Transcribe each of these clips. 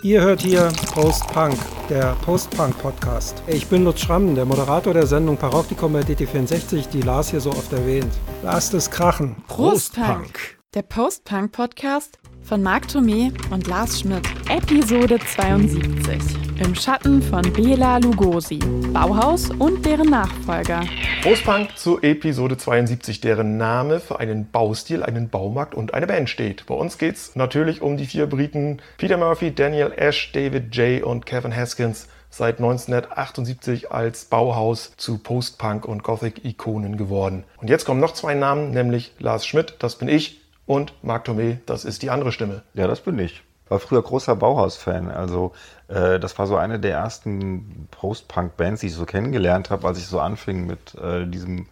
Ihr hört hier Post-Punk, der Post-Punk-Podcast. Ich bin Lutz Schramm, der Moderator der Sendung Paroktikum bei DT64, die Lars hier so oft erwähnt. Lasst es krachen. Post-Punk, der Post-Punk-Podcast von Marc Thomé und Lars Schmidt. Episode 72. Im Schatten von Bela Lugosi, Bauhaus und deren Nachfolger. Postpunk zu Episode 72, deren Name für einen Baustil, einen Baumarkt und eine Band steht. Bei uns geht es natürlich um die vier Briten Peter Murphy, Daniel Ash, David Jay und Kevin Haskins seit 1978 als Bauhaus zu Postpunk und Gothic-Ikonen geworden. Und jetzt kommen noch zwei Namen, nämlich Lars Schmidt, das bin ich, und Marc Thomé, das ist die andere Stimme. Ja, das bin ich. War früher großer Bauhaus-Fan. Also das war so eine der ersten Post-Punk-Bands, die ich so kennengelernt habe, als ich so anfing mit äh, diesem,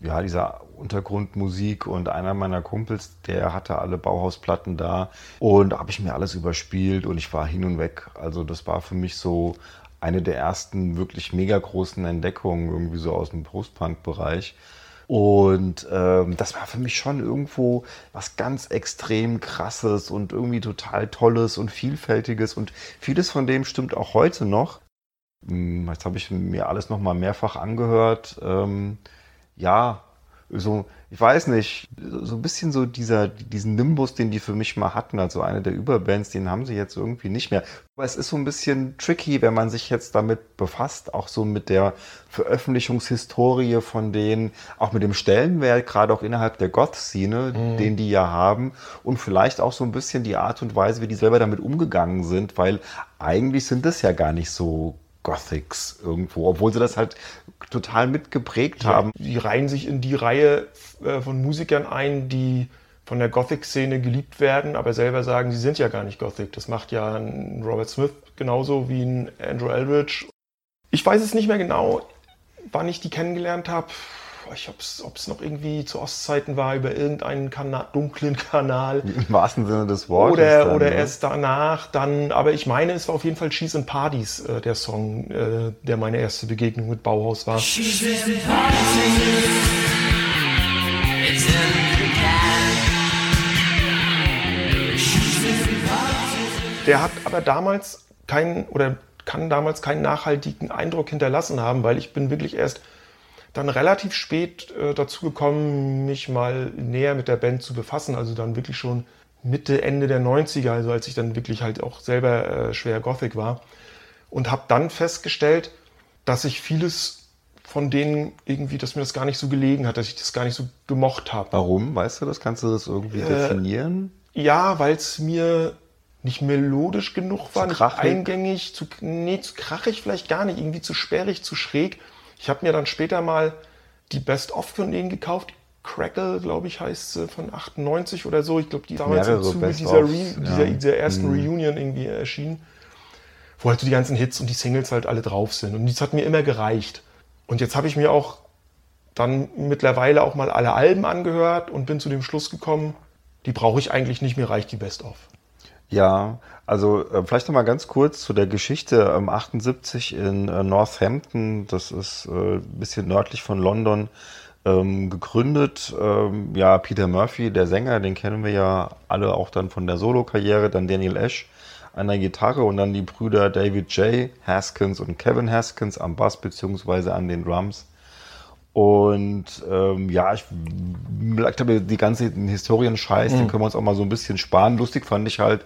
ja, dieser Untergrundmusik und einer meiner Kumpels, der hatte alle Bauhausplatten da und habe ich mir alles überspielt und ich war hin und weg. Also das war für mich so eine der ersten wirklich mega großen Entdeckungen irgendwie so aus dem Post-Punk-Bereich. Und ähm, das war für mich schon irgendwo was ganz extrem krasses und irgendwie total tolles und vielfältiges. Und vieles von dem stimmt auch heute noch. Hm, jetzt habe ich mir alles nochmal mehrfach angehört. Ähm, ja, so, ich weiß nicht, so ein bisschen so dieser, diesen Nimbus, den die für mich mal hatten, also eine der Überbands, den haben sie jetzt irgendwie nicht mehr. Aber es ist so ein bisschen tricky, wenn man sich jetzt damit befasst, auch so mit der Veröffentlichungshistorie von denen, auch mit dem Stellenwert, gerade auch innerhalb der Goth-Szene, mhm. den die ja haben und vielleicht auch so ein bisschen die Art und Weise, wie die selber damit umgegangen sind, weil eigentlich sind das ja gar nicht so Gothics irgendwo, obwohl sie das halt total mitgeprägt ja, haben. Die reihen sich in die Reihe äh, von Musikern ein, die von der Gothic-Szene geliebt werden, aber selber sagen, sie sind ja gar nicht Gothic. Das macht ja ein Robert Smith genauso wie ein Andrew Eldridge. Ich weiß es nicht mehr genau, wann ich die kennengelernt habe ich ob es noch irgendwie zu Ostzeiten war, über irgendeinen Kana dunklen Kanal. Im wahrsten Sinne des Wortes. Oder, dann, oder ne? erst danach, dann, aber ich meine, es war auf jeden Fall Cheese and Parties, äh, der Song, äh, der meine erste Begegnung mit Bauhaus war. Der hat aber damals keinen oder kann damals keinen nachhaltigen Eindruck hinterlassen haben, weil ich bin wirklich erst dann relativ spät äh, dazu gekommen, mich mal näher mit der Band zu befassen. Also dann wirklich schon Mitte, Ende der 90er, also als ich dann wirklich halt auch selber äh, schwer Gothic war. Und habe dann festgestellt, dass ich vieles von denen irgendwie, dass mir das gar nicht so gelegen hat, dass ich das gar nicht so gemocht habe. Warum? Weißt du das? Kannst du das irgendwie äh, definieren? Ja, weil es mir nicht melodisch genug war, nicht eingängig, zu, nee, zu krachig vielleicht gar nicht, irgendwie zu sperrig, zu schräg. Ich habe mir dann später mal die Best-of von denen gekauft. Crackle, glaube ich, heißt sie, von 98 oder so. Ich glaube, die damals im Zuge dieser, dieser, ja. dieser, ersten mhm. Reunion irgendwie erschienen. Wo halt so die ganzen Hits und die Singles halt alle drauf sind. Und das hat mir immer gereicht. Und jetzt habe ich mir auch dann mittlerweile auch mal alle Alben angehört und bin zu dem Schluss gekommen, die brauche ich eigentlich nicht, mir reicht die Best-of. Ja, also äh, vielleicht noch mal ganz kurz zu der Geschichte. Ähm, 78 in äh, Northampton, das ist äh, ein bisschen nördlich von London, ähm, gegründet. Ähm, ja, Peter Murphy, der Sänger, den kennen wir ja alle auch dann von der Solo-Karriere. Dann Daniel Ash an der Gitarre und dann die Brüder David J. Haskins und Kevin Haskins am Bass beziehungsweise an den Drums. Und ähm, ja, ich glaube, die ganze Historienscheiß, mhm. den können wir uns auch mal so ein bisschen sparen. Lustig fand ich halt,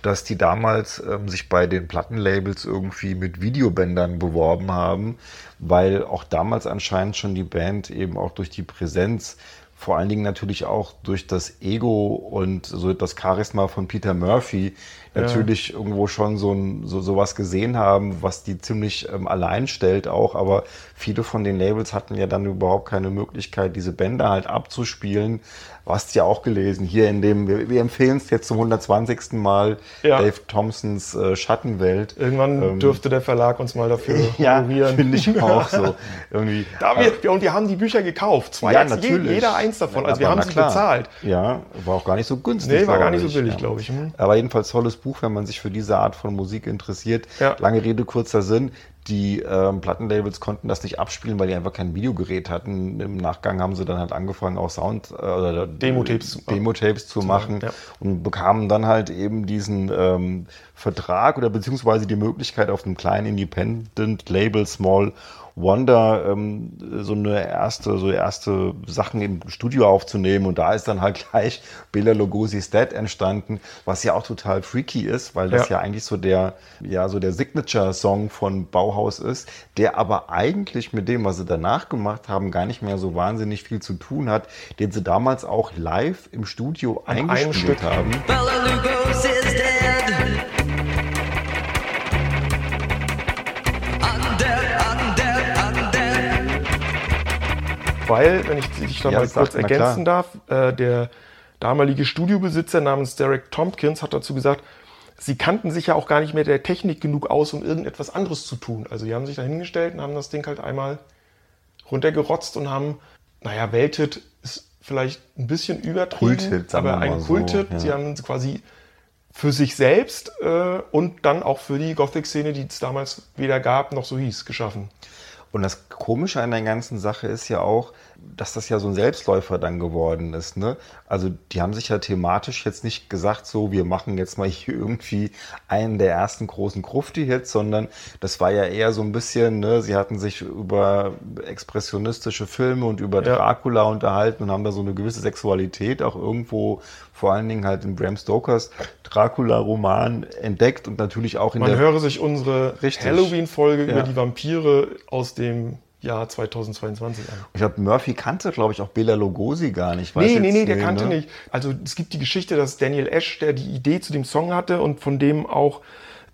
dass die damals ähm, sich bei den Plattenlabels irgendwie mit Videobändern beworben haben, weil auch damals anscheinend schon die Band eben auch durch die Präsenz vor allen Dingen natürlich auch durch das Ego und so das Charisma von Peter Murphy natürlich ja. irgendwo schon so, ein, so sowas gesehen haben, was die ziemlich ähm, allein stellt auch. Aber viele von den Labels hatten ja dann überhaupt keine Möglichkeit, diese Bänder halt abzuspielen. Du hast ja auch gelesen, hier in dem, wir, wir empfehlen es jetzt zum 120. Mal, ja. Dave Thompsons äh, Schattenwelt. Irgendwann ähm, dürfte der Verlag uns mal dafür ja, finde ich auch so. Irgendwie, da wir, äh, und wir haben die Bücher gekauft, zwei, ja, natürlich. jeder eins davon, also wir haben sie klar. bezahlt. Ja, war auch gar nicht so günstig. Nee, war gar nicht so billig, glaube ich. Hm. Aber jedenfalls tolles Buch, wenn man sich für diese Art von Musik interessiert. Ja. Lange Rede, kurzer Sinn. die ähm, Plattenlabels konnten das nicht abspielen, weil die einfach kein Videogerät hatten. Im Nachgang haben sie dann halt angefangen, auch Sound äh, oder Demo-Tapes Demo zu, machen ja. und bekamen dann halt eben diesen ähm, Vertrag oder beziehungsweise die Möglichkeit auf einem kleinen Independent-Label Small Wonder ähm, so eine erste, so erste Sachen im Studio aufzunehmen und da ist dann halt gleich Bela Lugosi's Dead entstanden, was ja auch total freaky ist, weil das ja, ja eigentlich so der, ja, so der Signature-Song von Bauhaus ist, der aber eigentlich mit dem, was sie danach gemacht haben, gar nicht mehr so wahnsinnig viel zu tun hat, den sie damals auch live im Studio An eingespielt haben. Bela Lugosi's dead. Weil, wenn ich dich da ja, mal kurz ergänzen darf, äh, der damalige Studiobesitzer namens Derek Tompkins hat dazu gesagt, sie kannten sich ja auch gar nicht mehr der Technik genug aus, um irgendetwas anderes zu tun. Also die haben sich da hingestellt und haben das Ding halt einmal runtergerotzt und haben, naja, Welthit ist vielleicht ein bisschen übertrieben, Kulthit, aber ein Kulthit. So, ja. Sie haben quasi für sich selbst äh, und dann auch für die Gothic-Szene, die es damals weder gab noch so hieß, geschaffen. Und das Komische an der ganzen Sache ist ja auch, dass das ja so ein Selbstläufer dann geworden ist. Ne? Also die haben sich ja thematisch jetzt nicht gesagt, so wir machen jetzt mal hier irgendwie einen der ersten großen Krufti-Hits, sondern das war ja eher so ein bisschen, ne? sie hatten sich über expressionistische Filme und über ja. Dracula unterhalten und haben da so eine gewisse Sexualität auch irgendwo vor allen Dingen halt in Bram Stokers Dracula-Roman entdeckt und natürlich auch in Man der... Man höre sich unsere Halloween-Folge ja. über die Vampire aus dem Jahr 2022 an. Ich glaube, Murphy kannte, glaube ich, auch Bela Lugosi gar nicht. Weiß nee, nee, nee, der kannte ne? nicht. Also es gibt die Geschichte, dass Daniel Ash, der die Idee zu dem Song hatte und von dem auch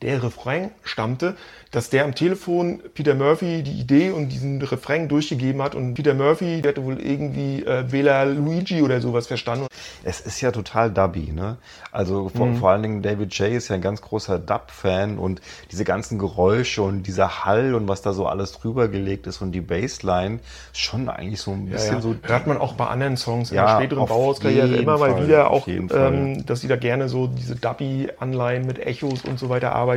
der Refrain stammte, dass der am Telefon Peter Murphy die Idee und diesen Refrain durchgegeben hat und Peter Murphy, der hatte wohl irgendwie äh, Bela Luigi oder sowas verstanden. Es ist ja total dubby, ne? Also vor, mhm. vor allen Dingen David Jay ist ja ein ganz großer Dub-Fan und diese ganzen Geräusche und dieser Hall und was da so alles drüber gelegt ist und die Bassline schon eigentlich so ein bisschen ja, ja. so. Hört man auch bei anderen Songs ja, in der späteren Bauhauskarriere immer Fall, mal wieder auch, ähm, dass sie da gerne so diese Dubby-Anleihen mit Echos und so weiter arbeiten.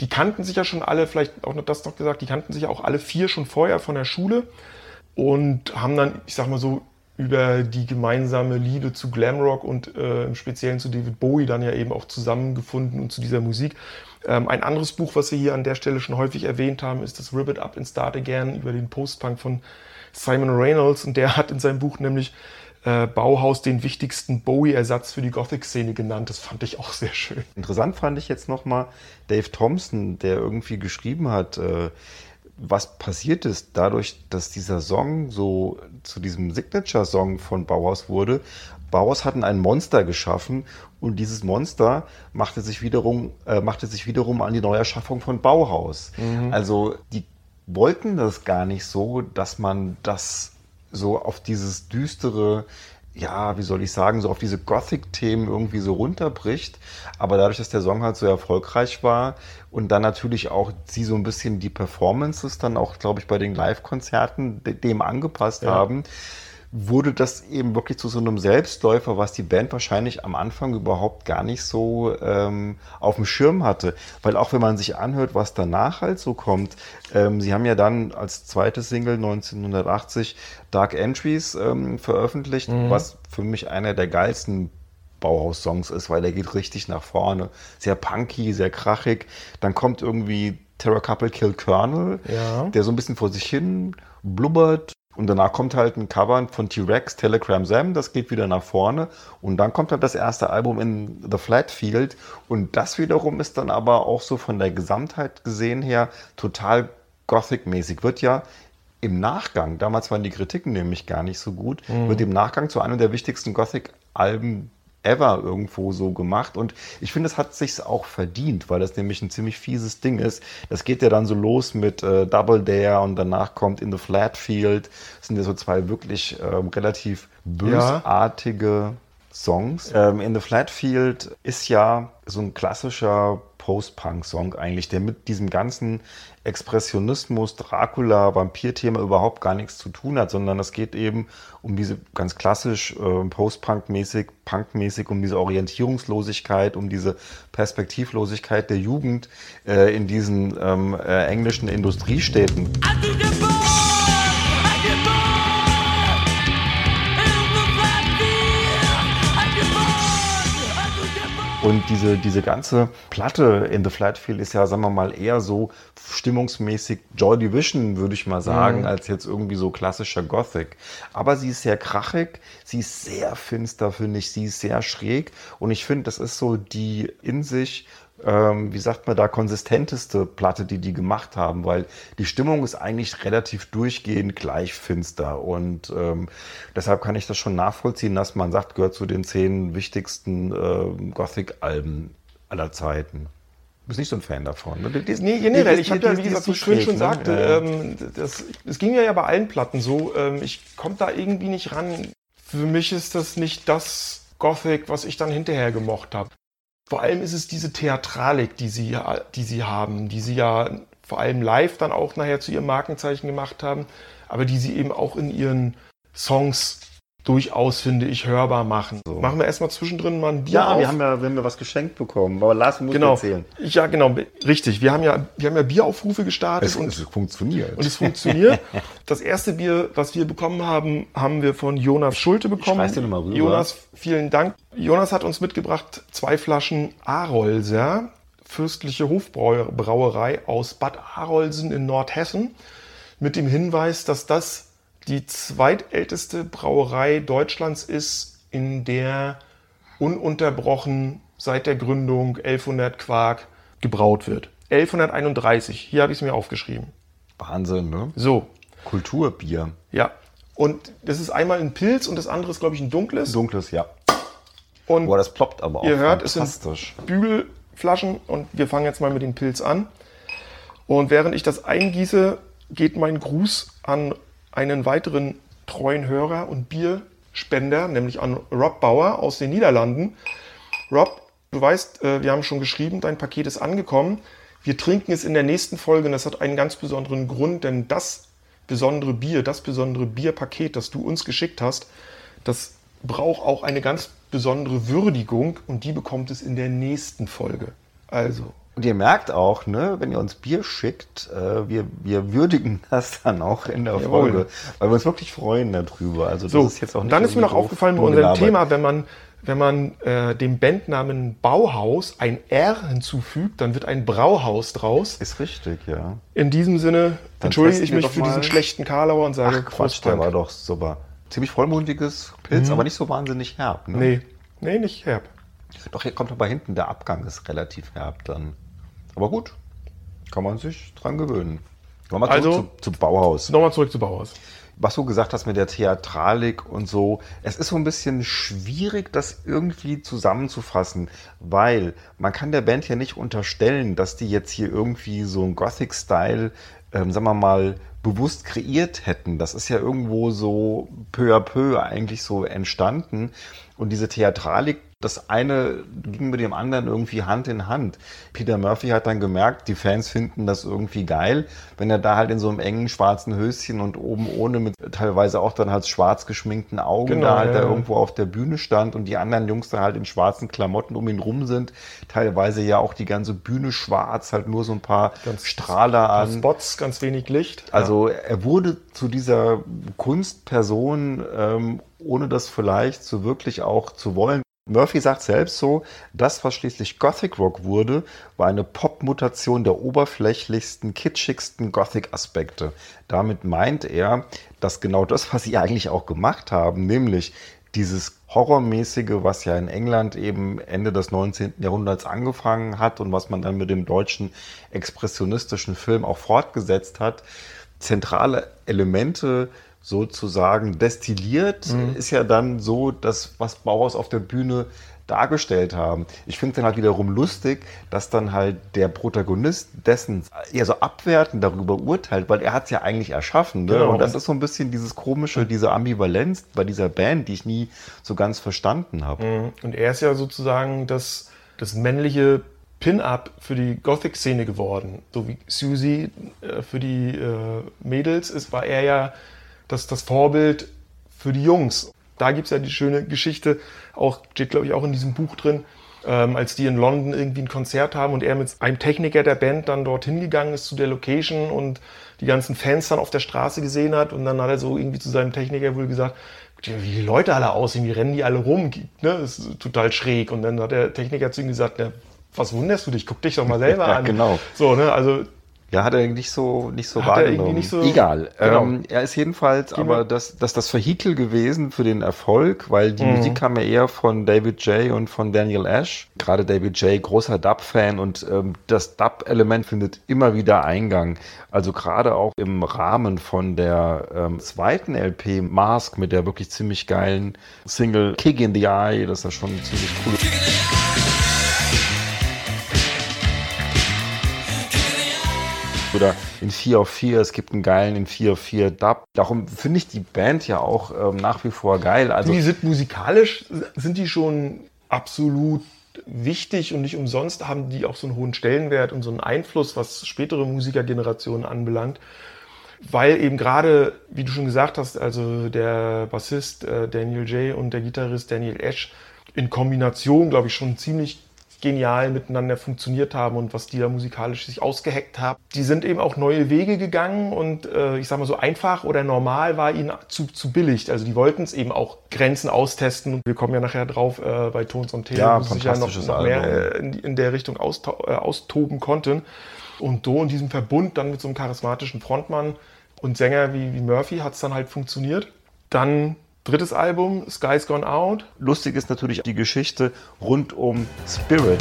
Die kannten sich ja schon alle, vielleicht auch noch das noch gesagt, die kannten sich ja auch alle vier schon vorher von der Schule und haben dann, ich sag mal so, über die gemeinsame Liebe zu Glamrock und äh, im Speziellen zu David Bowie dann ja eben auch zusammengefunden und zu dieser Musik. Ähm, ein anderes Buch, was wir hier an der Stelle schon häufig erwähnt haben, ist das Rip It Up and Start Again über den Postpunk von Simon Reynolds und der hat in seinem Buch nämlich äh, Bauhaus den wichtigsten Bowie-Ersatz für die Gothic-Szene genannt. Das fand ich auch sehr schön. Interessant fand ich jetzt nochmal Dave Thompson, der irgendwie geschrieben hat, äh, was passiert ist dadurch, dass dieser Song so zu diesem Signature-Song von Bauhaus wurde. Bauhaus hatten ein Monster geschaffen und dieses Monster machte sich wiederum, äh, machte sich wiederum an die Neuerschaffung von Bauhaus. Mhm. Also die wollten das gar nicht so, dass man das so auf dieses düstere, ja, wie soll ich sagen, so auf diese Gothic-Themen irgendwie so runterbricht. Aber dadurch, dass der Song halt so erfolgreich war und dann natürlich auch sie so ein bisschen die Performances dann auch, glaube ich, bei den Live-Konzerten dem angepasst ja. haben, wurde das eben wirklich zu so einem Selbstläufer, was die Band wahrscheinlich am Anfang überhaupt gar nicht so ähm, auf dem Schirm hatte. Weil auch wenn man sich anhört, was danach halt so kommt, ähm, sie haben ja dann als zweite Single 1980 Dark Entries ähm, veröffentlicht, mhm. was für mich einer der geilsten Bauhaus-Songs ist, weil der geht richtig nach vorne. Sehr punky, sehr krachig. Dann kommt irgendwie Terror Couple Kill Colonel, ja. der so ein bisschen vor sich hin blubbert und danach kommt halt ein Cover von T-Rex, Telegram Sam, das geht wieder nach vorne. Und dann kommt halt das erste Album in The Flat Field. Und das wiederum ist dann aber auch so von der Gesamtheit gesehen her total Gothic-mäßig. Wird ja im Nachgang, damals waren die Kritiken nämlich gar nicht so gut, mhm. wird im Nachgang zu einem der wichtigsten Gothic-Alben ever irgendwo so gemacht. Und ich finde, es hat sich auch verdient, weil das nämlich ein ziemlich fieses Ding ist. Das geht ja dann so los mit äh, Double Dare und danach kommt In the Flat Field. Das sind ja so zwei wirklich ähm, relativ bösartige ja. Songs. Ähm, In the Flat Field ist ja so ein klassischer Post-Punk-Song eigentlich, der mit diesem ganzen Expressionismus, Dracula, Vampir-Thema überhaupt gar nichts zu tun hat, sondern es geht eben um diese ganz klassisch äh, Post-Punk-mäßig, Punk-mäßig, um diese Orientierungslosigkeit, um diese Perspektivlosigkeit der Jugend äh, in diesen ähm, äh, englischen Industriestädten. Und diese, diese ganze Platte in The Flatfield ist ja, sagen wir mal, eher so stimmungsmäßig Joy Division, würde ich mal sagen, mhm. als jetzt irgendwie so klassischer Gothic. Aber sie ist sehr krachig, sie ist sehr finster, finde ich, sie ist sehr schräg. Und ich finde, das ist so die in sich ähm, wie sagt man da, konsistenteste Platte, die die gemacht haben, weil die Stimmung ist eigentlich relativ durchgehend gleich finster und ähm, deshalb kann ich das schon nachvollziehen, dass man sagt, gehört zu den zehn wichtigsten äh, Gothic-Alben aller Zeiten. Du bist nicht so ein Fan davon. Ne? Das, nee, generell. Ich habe ja, wie gesagt, wie ich vorhin schon ne? sagte, ja. ähm, das, das ging mir ja bei allen Platten so. Ähm, ich komme da irgendwie nicht ran. Für mich ist das nicht das Gothic, was ich dann hinterher gemocht habe. Vor allem ist es diese Theatralik, die sie, die sie haben, die sie ja vor allem live dann auch nachher zu ihrem Markenzeichen gemacht haben, aber die sie eben auch in ihren Songs durchaus, finde ich, hörbar machen. So. Machen wir erstmal zwischendrin mal ein Bier Ja, auf. wir haben ja, wir haben ja was geschenkt bekommen, aber Lars muss genau. erzählen. Ja, genau, richtig. Wir haben ja, wir haben ja Bieraufrufe gestartet. Es, und es funktioniert. Und es funktioniert. das erste Bier, was wir bekommen haben, haben wir von Jonas Schulte bekommen. Ich dir nochmal rüber. Jonas, vielen Dank. Jonas hat uns mitgebracht zwei Flaschen Arolser, fürstliche Hofbrauerei aus Bad Arolsen in Nordhessen, mit dem Hinweis, dass das die zweitälteste Brauerei Deutschlands ist, in der ununterbrochen seit der Gründung 1100 Quark gebraut wird. 1131, hier habe ich es mir aufgeschrieben. Wahnsinn, ne? So. Kulturbier. Ja. Und das ist einmal ein Pilz und das andere ist, glaube ich, ein dunkles. Dunkles, ja. Und Boah, das ploppt aber auch. Ihr hört, es sind Bügelflaschen und wir fangen jetzt mal mit dem Pilz an. Und während ich das eingieße, geht mein Gruß an einen weiteren treuen Hörer und Bierspender, nämlich an Rob Bauer aus den Niederlanden. Rob, du weißt, äh, wir haben schon geschrieben, dein Paket ist angekommen. Wir trinken es in der nächsten Folge und das hat einen ganz besonderen Grund, denn das besondere Bier, das besondere Bierpaket, das du uns geschickt hast, das braucht auch eine ganz besondere Würdigung und die bekommt es in der nächsten Folge. Also, und ihr merkt auch, ne, wenn ihr uns Bier schickt, äh, wir, wir würdigen das dann auch in der Jawohl. Folge, weil wir uns wirklich freuen darüber. Also das so, ist jetzt auch nicht dann ist mir noch aufgefallen bei unserem Thema, wenn man wenn man äh, dem Bandnamen Bauhaus ein R hinzufügt, dann wird ein Brauhaus draus. Ist richtig, ja. In diesem Sinne dann entschuldige ich mich für diesen schlechten Karlauer und sage Ach, Quatsch, der war doch super. Ziemlich vollmundiges Pilz, mhm. aber nicht so wahnsinnig herb. Ne? Nee, nee, nicht herb. Doch, hier kommt aber hinten, der Abgang ist relativ herb dann. Aber gut, kann man sich dran gewöhnen. Nochmal zurück also, zu, zu Bauhaus. Nochmal zurück zu Bauhaus. Was du gesagt hast mit der Theatralik und so, es ist so ein bisschen schwierig, das irgendwie zusammenzufassen, weil man kann der Band ja nicht unterstellen, dass die jetzt hier irgendwie so ein Gothic-Style, ähm, sagen wir mal, bewusst kreiert hätten. Das ist ja irgendwo so peu à peu eigentlich so entstanden. Und diese Theatralik das eine ging mit dem anderen irgendwie Hand in Hand. Peter Murphy hat dann gemerkt, die Fans finden das irgendwie geil, wenn er da halt in so einem engen schwarzen Höschen und oben ohne mit teilweise auch dann halt schwarz geschminkten Augen genau, da halt ja. da irgendwo auf der Bühne stand und die anderen Jungs da halt in schwarzen Klamotten um ihn rum sind. Teilweise ja auch die ganze Bühne schwarz, halt nur so ein paar ganz Strahler an. Spots, ganz wenig Licht. Also er wurde zu dieser Kunstperson, ähm, ohne das vielleicht so wirklich auch zu wollen. Murphy sagt selbst so, das, was schließlich Gothic Rock wurde, war eine Pop-Mutation der oberflächlichsten, kitschigsten Gothic-Aspekte. Damit meint er, dass genau das, was sie eigentlich auch gemacht haben, nämlich dieses Horrormäßige, was ja in England eben Ende des 19. Jahrhunderts angefangen hat und was man dann mit dem deutschen expressionistischen Film auch fortgesetzt hat, zentrale Elemente sozusagen destilliert, mhm. ist ja dann so, dass was Bauhaus auf der Bühne dargestellt haben. Ich finde es dann halt wiederum lustig, dass dann halt der Protagonist dessen eher so abwertend darüber urteilt, weil er hat es ja eigentlich erschaffen. Ne? Genau. Und das ist so ein bisschen dieses komische, diese Ambivalenz bei dieser Band, die ich nie so ganz verstanden habe. Mhm. Und er ist ja sozusagen das, das männliche Pin-Up für die Gothic-Szene geworden. So wie Susie äh, für die äh, Mädels ist, war er ja das, das Vorbild für die Jungs. Da gibt es ja die schöne Geschichte, auch steht glaube ich auch in diesem Buch drin, ähm, als die in London irgendwie ein Konzert haben und er mit einem Techniker der Band dann dorthin gegangen ist zu der Location und die ganzen Fans dann auf der Straße gesehen hat und dann hat er so irgendwie zu seinem Techniker wohl gesagt, wie die Leute alle aussehen, wie rennen die alle rum, ne? das ist total schräg. Und dann hat der Techniker zu ihm gesagt, ne, was wunderst du dich? Guck dich doch mal selber ja, an. Genau. So, ne, also ja, hat er nicht so, nicht so hat wahrgenommen. Nicht so, Egal. Genau. Ähm, er ist jedenfalls Gehen aber das, das, das Vehikel gewesen für den Erfolg, weil die Mhm. Musik kam ja eher von David J. und von Daniel Ash. Gerade David J., großer Dub-Fan und ähm, das Dub-Element findet immer wieder Eingang. Also gerade auch im Rahmen von der ähm, zweiten LP Mask mit der wirklich ziemlich geilen Single Kick in the Eye, das ist ja schon ziemlich cool. Oder in 4 auf 4, es gibt einen geilen in 4 auf 4 Dub. Darum finde ich die Band ja auch ähm, nach wie vor geil. Also die sind musikalisch, sind die schon absolut wichtig und nicht umsonst haben die auch so einen hohen Stellenwert und so einen Einfluss, was spätere Musikergenerationen anbelangt. Weil eben gerade, wie du schon gesagt hast, also der Bassist äh, Daniel J. und der Gitarrist Daniel Ash in Kombination, glaube ich, schon ziemlich genial miteinander funktioniert haben und was die da musikalisch sich ausgeheckt haben. Die sind eben auch neue Wege gegangen und äh, ich sag mal so einfach oder normal war ihnen zu, zu billig. Also die wollten es eben auch Grenzen austesten und wir kommen ja nachher drauf äh, bei Tons und Tele, Ja, wo sie sich ja noch, noch mehr äh, in, in der Richtung äh, austoben konnten. Und so in diesem Verbund dann mit so einem charismatischen Frontmann und Sänger wie, wie Murphy hat es dann halt funktioniert. Dann drittes Album, Sky's Gone Out. lustig ist natürlich die Geschichte rund um Spirit.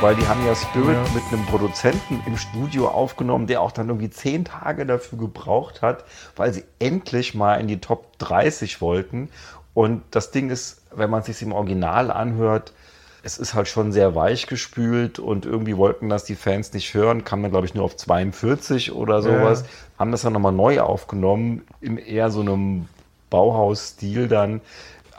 Weil die haben ja Spirit Ja. mit einem Produzenten im Studio aufgenommen, der auch dann irgendwie zehn Tage dafür gebraucht hat, weil sie endlich mal in die Top 30 wollten. Und das Ding ist, wenn man es sich im Original anhört, es ist halt schon sehr weich gespült und irgendwie wollten das die Fans nicht hören, kam dann glaube ich nur auf 42 oder sowas, haben das dann nochmal neu aufgenommen, in eher so einem Bauhaus-Stil dann.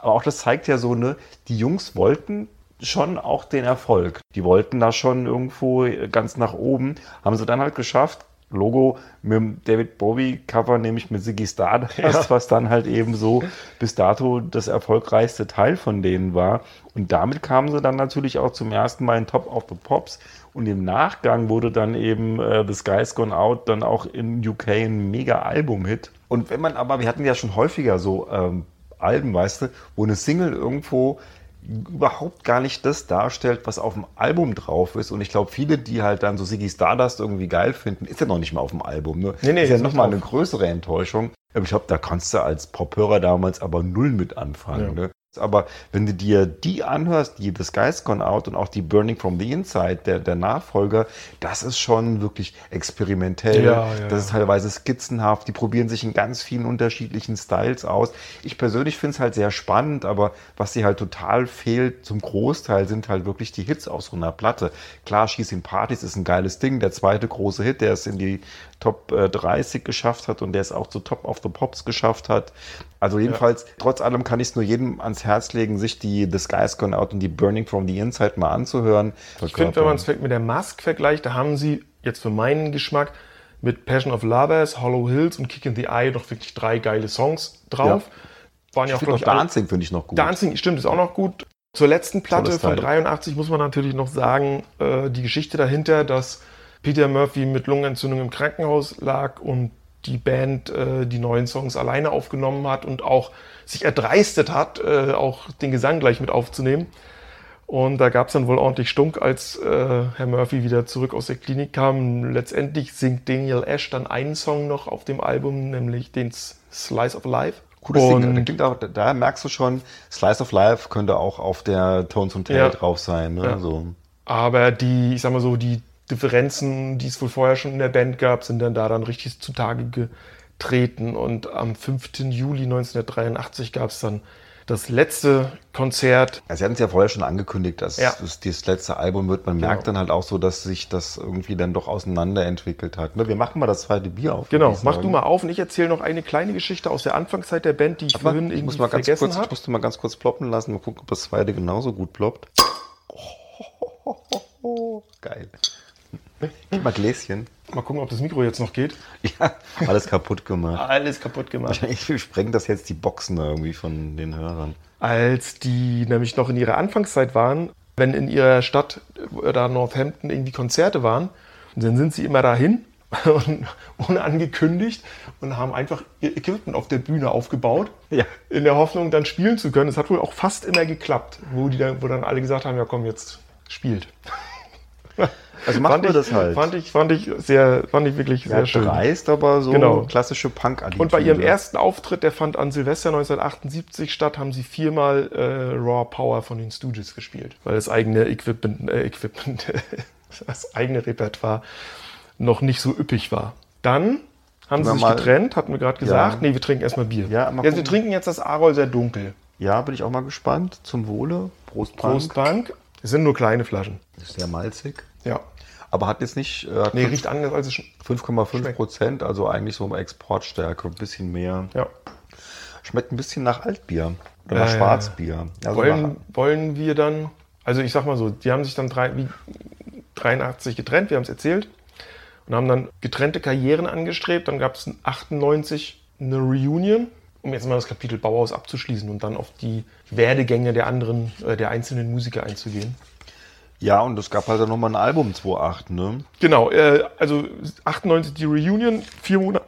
Aber auch das zeigt ja so, ne, die Jungs wollten schon auch den Erfolg. Die wollten da schon irgendwo ganz nach oben. Haben sie dann halt geschafft. Logo mit dem David Bowie Cover, nämlich mit Ziggy Stardust, was dann halt eben so bis dato das erfolgreichste Teil von denen war. Und damit kamen sie dann natürlich auch zum ersten Mal in Top of the Pops. Und im Nachgang wurde dann eben äh, The Sky's Gone Out dann auch in UK ein mega Album-Hit. Und wenn man aber, wir hatten ja schon häufiger so ähm, Alben, weißt du, wo eine Single irgendwo überhaupt gar nicht das darstellt, was auf dem Album drauf ist. Und ich glaube, viele, die halt dann so Siggy Stardust irgendwie geil finden, ist ja noch nicht mal auf dem Album. Ne? Nee, nee, ist ja nochmal eine größere Enttäuschung. Aber Ich glaube, da kannst du als Pophörer damals aber null mit anfangen. Ja. Ne? Aber wenn du dir die anhörst, die The Sky's Gone Out und auch die Burning from the Inside, der, der Nachfolger, das ist schon wirklich experimentell. Ja, ja, das ist teilweise skizzenhaft. Die probieren sich in ganz vielen unterschiedlichen Styles aus. Ich persönlich finde es halt sehr spannend, aber was sie halt total fehlt zum Großteil sind halt wirklich die Hits aus so einer Platte. Klar, Schieß Partys ist ein geiles Ding. Der zweite große Hit, der es in die Top äh, 30 geschafft hat und der es auch zu Top of the Pops geschafft hat. Also jedenfalls, trotz allem kann ich es nur jedem ans Herz legen, sich die The Sky's Gone Out und die Burning from the Inside mal anzuhören. Ich finde, wenn man es mit der Mask vergleicht, da haben sie jetzt für meinen Geschmack mit Passion of Lovers, Hollow Hills und Kick in the Eye doch wirklich drei geile Songs drauf. Waren ja ich auch, ich, Dancing finde ich noch gut. Dancing, stimmt, ist auch noch gut. Zur letzten Platte von Teil. 83 muss man natürlich noch sagen, äh, die Geschichte dahinter, dass Peter Murphy mit Lungenentzündung im Krankenhaus lag und die Band äh, die neuen Songs alleine aufgenommen hat und auch sich erdreistet hat, äh, auch den Gesang gleich mit aufzunehmen. Und da gab es dann wohl ordentlich Stunk, als äh, Herr Murphy wieder zurück aus der Klinik kam. Letztendlich singt Daniel Ash dann einen Song noch auf dem Album, nämlich den Slice of Life. Cooles und Ding. Da, klingt auch, da, merkst du schon, Slice of Life könnte auch auf der Tones and Tail Ja. drauf sein. Ne? Ja. So. Aber die, ich sag mal so, die Differenzen, die es wohl vorher schon in der Band gab, sind dann da dann richtig zutage getreten. Und am 5. Juli 1983 gab es dann das letzte Konzert. Also Sie hatten es ja vorher schon angekündigt, dass Ja. es das letzte Album wird. Man merkt Genau. dann halt auch so, dass sich das irgendwie dann doch auseinanderentwickelt hat. Ne? Wir machen mal das zweite Bier auf. Genau, mach sagen. du mal auf und ich erzähle noch eine kleine Geschichte aus der Anfangszeit der Band, die ich Aber vorhin ich irgendwie muss mal ganz vergessen kurz, ich habe. musste mal ganz kurz ploppen lassen. Mal gucken, ob das zweite genauso gut ploppt. Oh, geil. Gib mal Gläschen. Mal gucken, ob das Mikro jetzt noch geht. Ja, alles kaputt gemacht. Alles kaputt gemacht. Wahrscheinlich sprengen das jetzt die Boxen da irgendwie von den Hörern. Als die nämlich noch in ihrer Anfangszeit waren, wenn in ihrer Stadt da Northampton irgendwie Konzerte waren, dann sind sie immer dahin, und, unangekündigt und haben einfach ihr Equipment auf der Bühne aufgebaut, Ja. in der Hoffnung, dann spielen zu können. Es hat wohl auch fast immer geklappt, wo, die dann, wo dann alle gesagt haben, ja komm, jetzt spielt. Also machen fand wir ich, das halt. Fand ich, fand ich, sehr, fand ich wirklich ja, sehr schön. dreist, aber so Genau. klassische punk Und bei ihrem ersten Auftritt, der fand an Silvester 1978 statt, haben sie viermal äh, Raw Power von den Stooges gespielt, weil das eigene Equipment, äh, Equipment das eigene Repertoire noch nicht so üppig war. Dann haben sie sich getrennt, hatten wir gerade gesagt. Ja. Nee, wir trinken erstmal Bier. Ja, mal Jetzt, wir trinken jetzt das Arol sehr dunkel. Ja, bin ich auch mal gespannt. Zum Wohle. Prost, Punk. Prostbank. Es sind nur kleine Flaschen. Ist sehr malzig. Ja. Aber hat jetzt nicht äh, Nee, riecht anders als es schon. 5,5 Prozent, also eigentlich so Exportstärke, ein bisschen mehr. Ja. Schmeckt ein bisschen nach Altbier oder nach ja, Schwarzbier. Also wollen, nach, wollen wir dann, also ich sag mal so, die haben sich dann drei, wie 83 getrennt, wir haben es erzählt, und haben dann getrennte Karrieren angestrebt. Dann gab es 98 eine Reunion, um jetzt mal das Kapitel Bauhaus abzuschließen und dann auf die Werdegänge der anderen, äh, der einzelnen Musiker einzugehen. ja, und es gab halt dann nochmal ein Album 2008, ne? Genau, äh, also 98 die Reunion, vier Monate,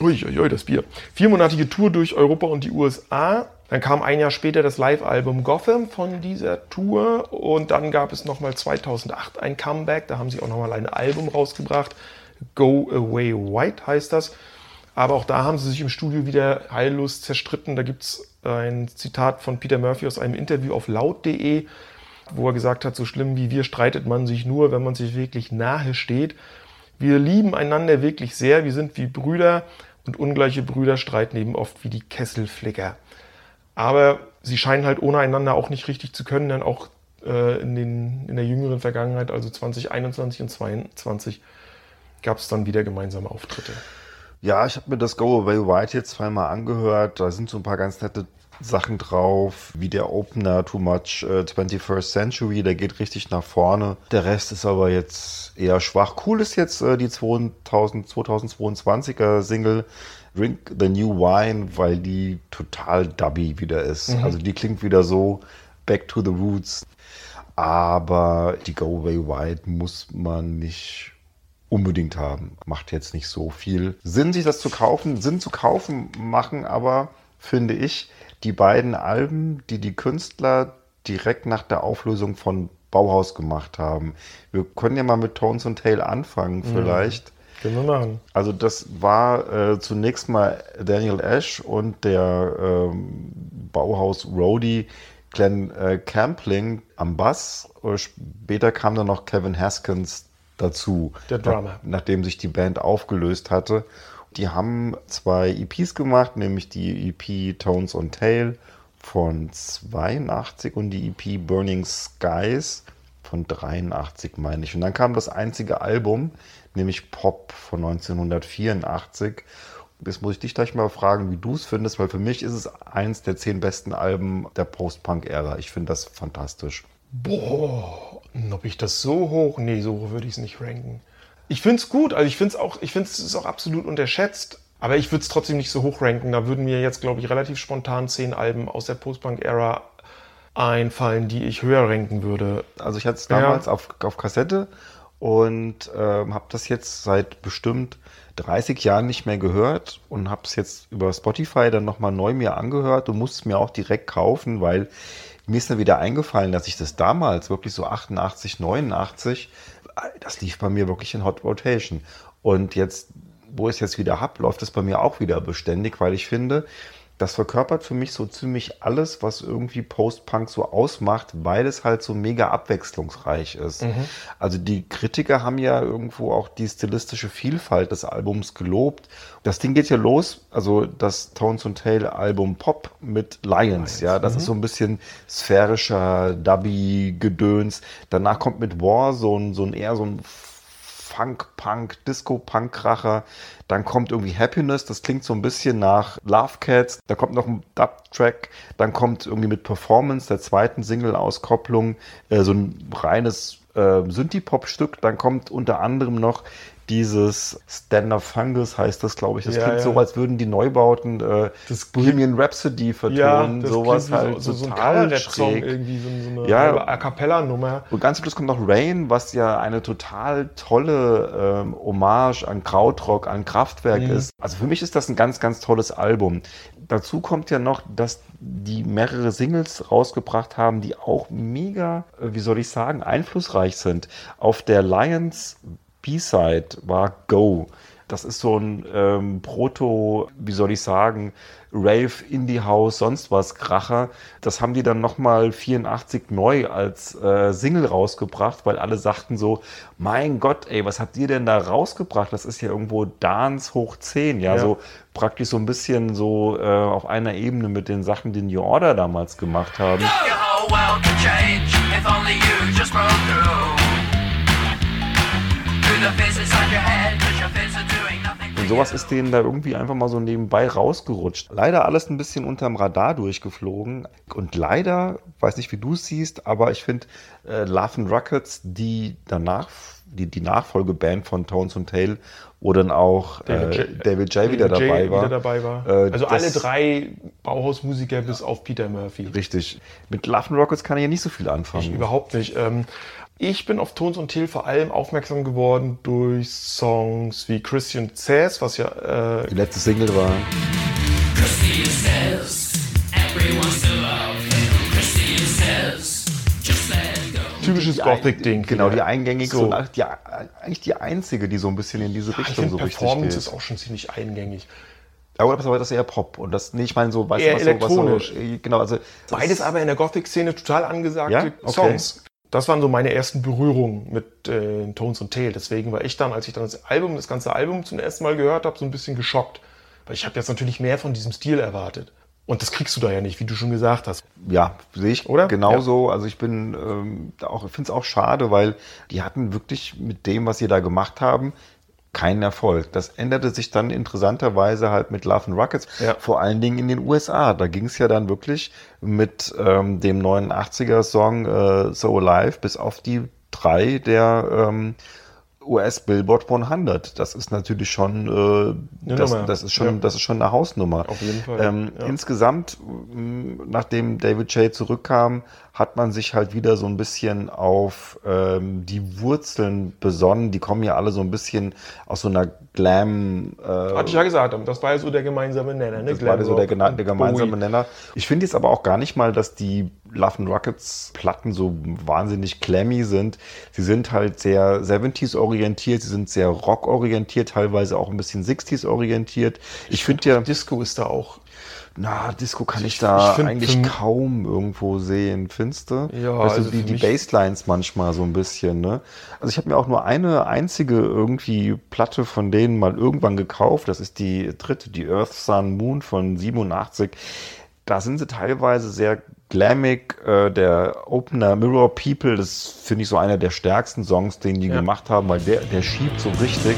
uiuiui, das Bier, viermonatige Tour durch Europa und die USA. Dann kam ein Jahr später das Live-Album Gotham von dieser Tour und dann gab es nochmal 2008 ein Comeback, da haben sie auch nochmal ein Album rausgebracht, Go Away White heißt das. Aber auch da haben sie sich im Studio wieder heillos zerstritten. Da gibt es ein Zitat von Peter Murphy aus einem Interview auf laut.de, wo er gesagt hat, so schlimm wie wir streitet man sich nur, wenn man sich wirklich nahe steht. Wir lieben einander wirklich sehr, wir sind wie Brüder und ungleiche Brüder streiten eben oft wie die Kesselflicker. Aber sie scheinen halt ohne einander auch nicht richtig zu können, denn auch äh, in, den, in der jüngeren Vergangenheit, also 2021 und 2022, gab es dann wieder gemeinsame Auftritte. Ja, ich habe mir das Go Away White jetzt zweimal angehört. Da sind so ein paar ganz nette Sachen drauf, wie der Opener Too Much äh, 21st Century, der geht richtig nach vorne. Der Rest ist aber jetzt eher schwach. Cool ist jetzt äh, die 2000, 2022er Single Drink the New Wine, weil die total dubby wieder ist. Also die klingt wieder so back to the roots. Aber die Go Away White muss man nicht unbedingt haben. Macht jetzt nicht so viel Sinn, sich das zu kaufen. Sinn zu kaufen machen aber, finde ich, die beiden Alben, die die Künstler direkt nach der Auflösung von Bauhaus gemacht haben. Wir können ja mal mit Tones und Tail anfangen vielleicht. Können wir machen. Also das war äh, zunächst mal Daniel Ash und der ähm, Bauhaus Roadie Glenn äh, Campling am Bass. Äh, Später kam dann noch Kevin Haskins dazu, Der Drummer. nach, nachdem sich die Band aufgelöst hatte. Die haben zwei EPs gemacht, nämlich die EP Tones on Tail von 82 und die EP Burning Skies von 83, meine ich. Und dann kam das einzige Album, nämlich Pop von 1984. Jetzt muss ich dich gleich mal fragen, wie du es findest, weil für mich ist es eins der zehn besten Alben der Post-Punk-Ära. Ich finde das fantastisch. Boah, ob ich das so hoch? Nee, so hoch würde ich es nicht ranken. Ich finde es gut, also ich finde es auch, ich finde es auch absolut unterschätzt, aber ich würde es trotzdem nicht so hoch ranken. Da würden mir jetzt, glaube ich, relativ spontan zehn Alben aus der Postpunk-Ära einfallen, die ich höher ranken würde. Also ich hatte es Ja. damals auf, auf Kassette und ähm, habe das jetzt seit bestimmt 30 Jahren nicht mehr gehört und habe es jetzt über Spotify dann nochmal neu mir angehört und musste es mir auch direkt kaufen, weil mir ist dann wieder eingefallen, dass ich das damals wirklich so 88, 89, äh, das lief bei mir wirklich in Hot Rotation. Und jetzt, wo ich es jetzt wieder hab, läuft es bei mir auch wieder beständig, weil ich finde, das verkörpert für mich so ziemlich alles, was irgendwie Post-Punk so ausmacht, weil es halt so mega abwechslungsreich ist. Also die Kritiker haben ja irgendwo auch die stilistische Vielfalt des Albums gelobt. Das Ding geht ja los, also das Tones and Tail Album Pop mit Lions, ja, das ist so ein bisschen sphärischer Dubby-Gedöns. Danach kommt mit War so ein, so ein eher so ein Funk, Punk, Disco, Punk-Kracher. Dann kommt irgendwie Happiness, das klingt so ein bisschen nach Love Cats. Da kommt noch ein Dub-Track. Dann kommt irgendwie mit Performance, der zweiten Single-Auskopplung, äh, so ein reines äh, Synthie-Pop-Stück. Dann kommt unter anderem noch dieses Stand-Up Fungus heißt das, glaube ich. Das Ja, klingt ja. so, als würden die Neubauten äh, Das Bohemian Rhapsody vertonen. das sowas halt so, so, so ein total Cover-Rap-Song schräg. irgendwie, so, so eine Ja. A Cappella-Nummer. Und ganz zum Schluss kommt noch Rain, was ja eine total tolle ähm, Hommage an Krautrock, an Kraftwerk ist. Also für mich ist das ein ganz, ganz tolles Album. Dazu kommt ja noch, dass die mehrere Singles rausgebracht haben, die auch mega, äh, wie soll ich sagen, einflussreich sind. Auf der Lions B-Side war Go. Das ist so ein ähm, Proto, wie soll ich sagen, Rave, Indie House, sonst was Kracher. Das haben die dann nochmal 84 neu als äh, Single rausgebracht, weil alle sagten so, mein Gott, ey, was habt ihr denn da rausgebracht? Das ist ja irgendwo Dance hoch 10, ja, Ja. so praktisch so ein bisschen so äh, auf einer Ebene mit den Sachen, die New Order damals gemacht haben. Your Und sowas ist denen da irgendwie einfach mal so nebenbei rausgerutscht. Leider alles ein bisschen unterm Radar durchgeflogen. Und leider, weiß nicht, wie du es siehst, aber ich finde äh, and Rockets, die danach, die, die Nachfolgeband von Tones und Tail, wo dann auch David äh, J- David J. wieder David dabei J. war. Wieder dabei war. Äh, also alle drei Bauhausmusiker bis auf Peter Murphy. Richtig. Mit and Rockets kann ich ja nicht so viel anfangen. Ich überhaupt nicht. Ähm, ich bin auf Tones und Till vor allem aufmerksam geworden durch Songs wie Christian Says, was ja äh, die letzte Single war. Christine says, everyone's to love. Christine says, just let go. typisches Gothic-Ding. Genau, die eingängigste So. und die, eigentlich die einzige, die so ein bisschen in diese Ich Richtung finde, so richtig Performance geht. ist auch schon ziemlich eingängig. Aber das, aber das ist eher Pop. Und das, nee, ich meine so, weißt Eher du, was so, was so, genau, also. Beides aber in der Gothic-Szene total angesagte Ja? Okay. Songs. Das waren so meine ersten Berührungen mit äh, Tones und Tail. Deswegen war ich dann, als ich dann das Album, das ganze Album zum ersten Mal gehört habe, so ein bisschen geschockt. Weil ich habe jetzt natürlich mehr von diesem Stil erwartet. Und das kriegst du da ja nicht, wie du schon gesagt hast. Ja, sehe ich Oder? genauso. Also ich bin ähm, auch, finde es auch schade, weil die hatten wirklich mit dem, was sie da gemacht haben, keinen Erfolg. Das änderte sich dann interessanterweise halt mit Love and Rockets, Ja. vor allen Dingen in den USA. Da ging es ja dann wirklich mit ähm, dem 89er-Song äh, So Alive bis auf die drei der ähm, US Billboard 100. Das ist natürlich schon, äh, das, das ist schon, Ja. das ist schon eine Hausnummer. Auf jeden Fall, Ähm, ja. Insgesamt, nachdem David J. zurückkam, hat man sich halt wieder so ein bisschen auf ähm, die Wurzeln besonnen. Die kommen ja alle so ein bisschen aus so einer Glam. Äh, Hatte ich ja gesagt, das war ja so der gemeinsame Nenner. Ne? das war so der, Glam der gemeinsame Bowie. Nenner. Ich finde jetzt aber auch gar nicht mal, dass die Love and Rockets Platten so wahnsinnig clammy sind. Sie sind halt sehr 70s orientiert, sie sind sehr rock orientiert, teilweise auch ein bisschen 60s orientiert. Ich finde ja, Disco ist da auch. na, Disco kann ich, Ich- da ich find eigentlich kaum irgendwo sehen. Findest du? Ja, weißt also du, die, die Basslines manchmal so ein bisschen, ne? Also ich habe mir auch nur eine einzige irgendwie Platte von denen mal irgendwann gekauft. Das ist die dritte, die Earth, Sun, Moon von 87. Da sind sie teilweise sehr glammig. Äh, der Opener Mirror People, das finde ich so einer der stärksten Songs, den die Ja. gemacht haben, weil der, der schiebt so richtig.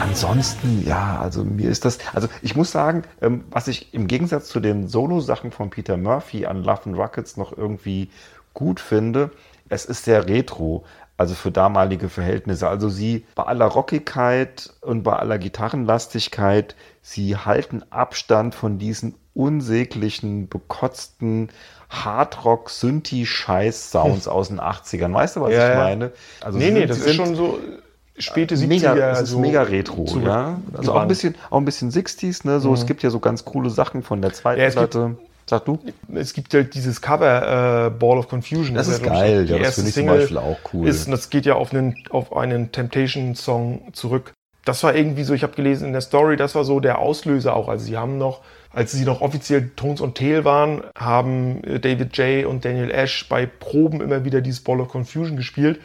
Ansonsten, ja, also mir ist das, also ich muss sagen, ähm, was ich im Gegensatz zu den Solo-Sachen von Peter Murphy an Love and Rockets noch irgendwie gut finde, es ist sehr retro, also für damalige Verhältnisse. Also sie bei aller Rockigkeit und bei aller Gitarrenlastigkeit, sie halten Abstand von diesen unsäglichen, bekotzten Hardrock, Synthi-Scheiß-Sounds aus den 80ern. Weißt du, was Ja, ich meine? Also nee, sie nee, sind- das ist sind- schon so späte 70er. mega, es ist so mega retro, Mhm. ja. Also auch ein bisschen, auch ein bisschen 60s, ne? So, es gibt ja so ganz coole Sachen von der zweiten Ja, es gibt Platte. Sag du? Es gibt halt dieses Cover äh, Ball of Confusion. Das ist geil, die ja, das erste finde ich zum Single Beispiel auch cool. Ist, und das geht ja auf einen, auf einen Temptation-Song zurück. Das war irgendwie so, ich habe gelesen in der Story, das war so der Auslöser auch. Also sie haben noch, als sie noch offiziell Tones und Tail waren, haben äh, David J. und Daniel Ash bei Proben immer wieder dieses Ball of Confusion gespielt